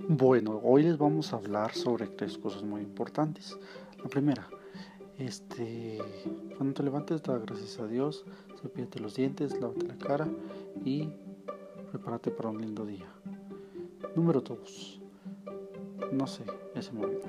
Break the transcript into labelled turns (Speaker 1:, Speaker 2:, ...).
Speaker 1: Bueno, hoy les vamos a hablar sobre tres cosas muy importantes. La primera, este, cuando te levantes, da gracias a Dios, cepillate los dientes, lávate la cara y prepárate para un lindo día. Número dos, no sé, ese momento.